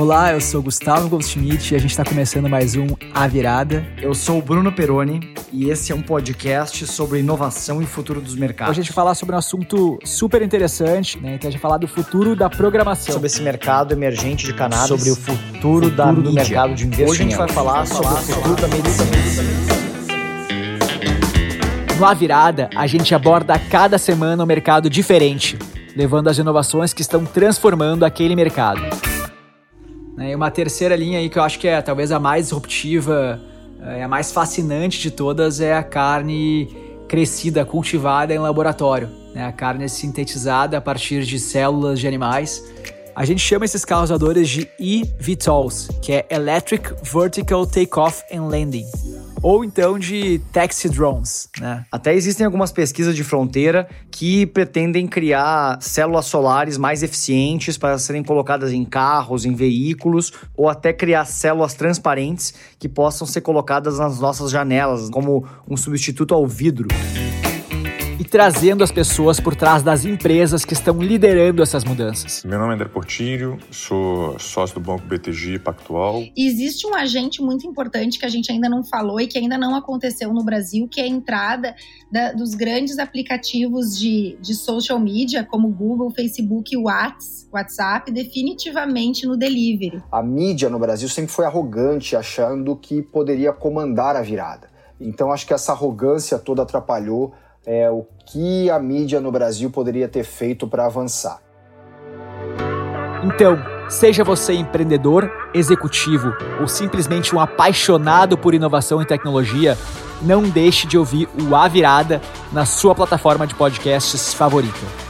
Olá, eu sou Gustavo Goldschmidt e a gente está começando mais um A Virada. Eu sou o Bruno Peroni e esse é um podcast sobre inovação e futuro dos mercados. Hoje a gente vai falar sobre um assunto super interessante, né? Então a gente vai falar do futuro da programação. Sobre esse mercado emergente de cannabis. Sobre o futuro, da do mercado de investimento. Hoje a gente vai falar sobre o futuro da medicina. No A Virada, a gente aborda cada semana um mercado diferente, levando as inovações que estão transformando aquele mercado. Né? E uma terceira linha aí que eu acho que é talvez a mais disruptiva, é a mais fascinante de todas é a carne crescida, cultivada em laboratório. Né? A carne sintetizada a partir de células de animais. A gente chama esses causadores de eVTOLs, que é Electric Vertical Takeoff and Landing ou então de taxi drones, né? Até existem algumas pesquisas de fronteira que pretendem criar células solares mais eficientes para serem colocadas em carros, em veículos, ou até criar células transparentes que possam ser colocadas nas nossas janelas, como um substituto ao vidro trazendo as pessoas por trás das empresas que estão liderando essas mudanças. Meu nome é André Portilho, sou sócio do Banco BTG Pactual. existe um agente muito importante que a gente ainda não falou e que ainda não aconteceu no Brasil, que é a entrada da, dos grandes aplicativos de, de social media, como Google, Facebook e WhatsApp, definitivamente no delivery. A mídia no Brasil sempre foi arrogante, achando que poderia comandar a virada. Então acho que essa arrogância toda atrapalhou é, o que a mídia no Brasil poderia ter feito para avançar. Então, seja você empreendedor, executivo ou simplesmente um apaixonado por inovação e tecnologia, não deixe de ouvir o A Virada na sua plataforma de podcasts favorita.